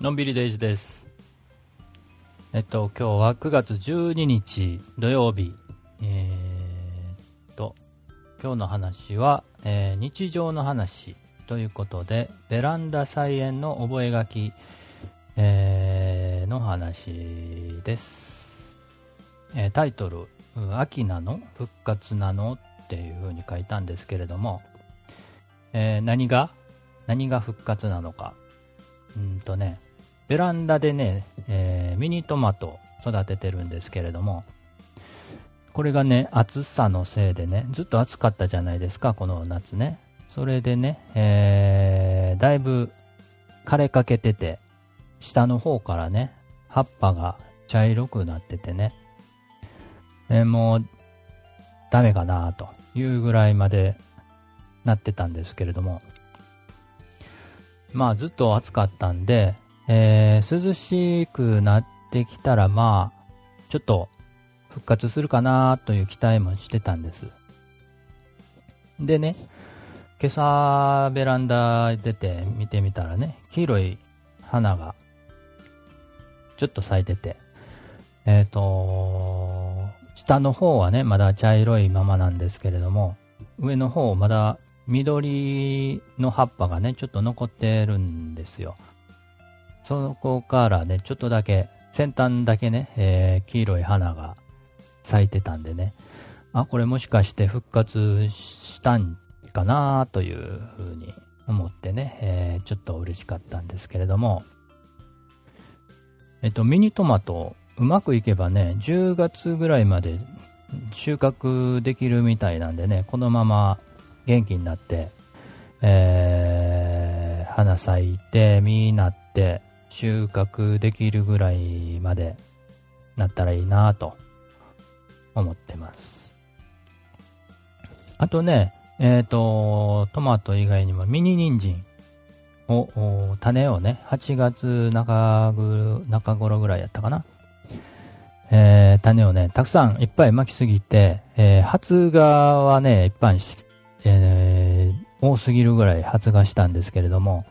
のんびりデイズです。えっと、今日は9月12日土曜日。えーっと、今日の話は、えー日常の話ということで、ベランダ菜園の覚書、えーの話です。えータイトル、秋なの？復活なの？っていう風に書いたんですけれども、えー何が？何が復活なのか。うんとね、ベランダでね、えーミニトマト育ててるんですけれども、これがね、暑さのせいでね、ずっと暑かったじゃないですか、この夏ね。それでね、えーだいぶ枯れかけてて、下の方からね、葉っぱが茶色くなっててね、えーもう、ダメかなというぐらいまでなってたんですけれども、まあずっと暑かったんで、えー涼しくなってきたらまあ、ちょっと復活するかなという期待もしてたんです。でね、今朝ベランダ出て見てみたらね、黄色い花がちょっと咲いてて、えっ、と、下の方はね、まだ茶色いままなんですけれども、上の方まだ緑の葉っぱがね、ちょっと残ってるんですよ。そこからね、ちょっとだけ、先端だけね、えー黄色い花が咲いてたんでね、あ、これもしかして復活したんかなというふうに思ってね、えーちょっと嬉しかったんですけれども、えっと、ミニトマト、うまくいけばね、10月ぐらいまで収穫できるみたいなんでね、このまま元気になって、えー花咲いて、実になって、収穫できるぐらいまでなったらいいなと思ってます。あとね、えっ、と、トマト以外にもミニ人参を、種をね、8月中ぐ中頃ぐらいやったかな。えー種をね、たくさんいっぱい巻きすぎて、えー発芽はね、いっぱいし、えー多すぎるぐらい発芽したんですけれども、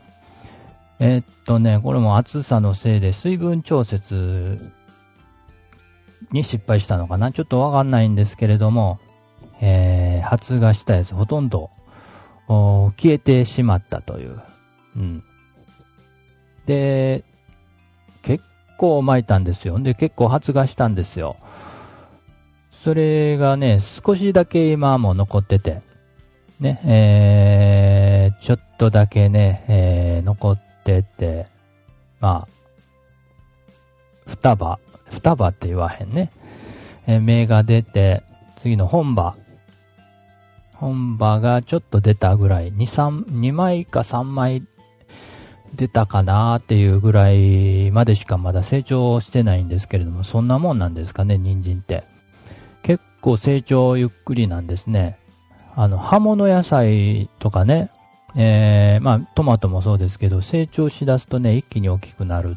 えーっとね、これも暑さのせいで水分調節に失敗したのかなちょっとわかんないんですけれども、えー発芽したやつほとんど消えてしまったという。うん。で、結構巻いたんですよ。で、結構発芽したんですよ。それがね、少しだけ今も残ってて、ね、えー、ちょっとだけね、えー、残ってて、まあ、双葉、双葉って言わへんね。えー芽が出て、次の本葉。本葉がちょっと出たぐらい、2、3、2枚か3枚出たかなっていうぐらいまでしかまだ成長してないんですけれども、そんなもんなんですかね、人参って。結構成長ゆっくりなんですね。あの、葉物野菜とかね、えー、まあ、トマトもそうですけど、成長しだすとね、一気に大きくなる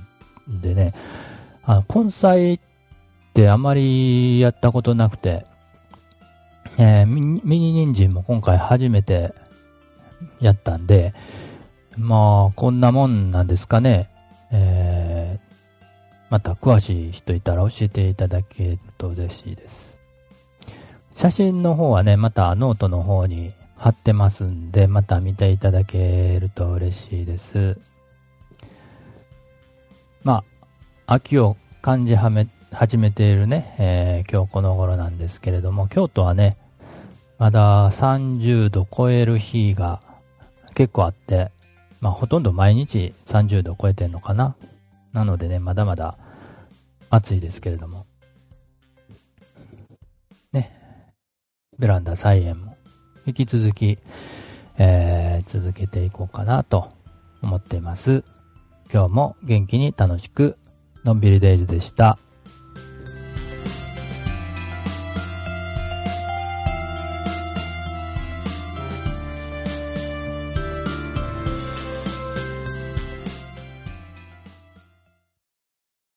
んでね、あの、根菜ってあまりやったことなくて、えーミニミニ人参も今回初めてやったんで、まあ、こんなもんなんですかね。えーまた詳しい人いたら教えていただけると嬉しいです。写真の方はね、またノートの方に貼ってますんで、また見ていただけると嬉しいです。まあ、秋を感じはめ始めているね、えー今日この頃なんですけれども、京都はね、まだ30度超える日が結構あって、まあほとんど毎日30度超えてんのかな。なのでね、まだまだ暑いですけれども。ね。ベランダ菜園も引き続き、えー続けていこうかなと思っています。今日も元気に楽しく、のんびりデイズでした。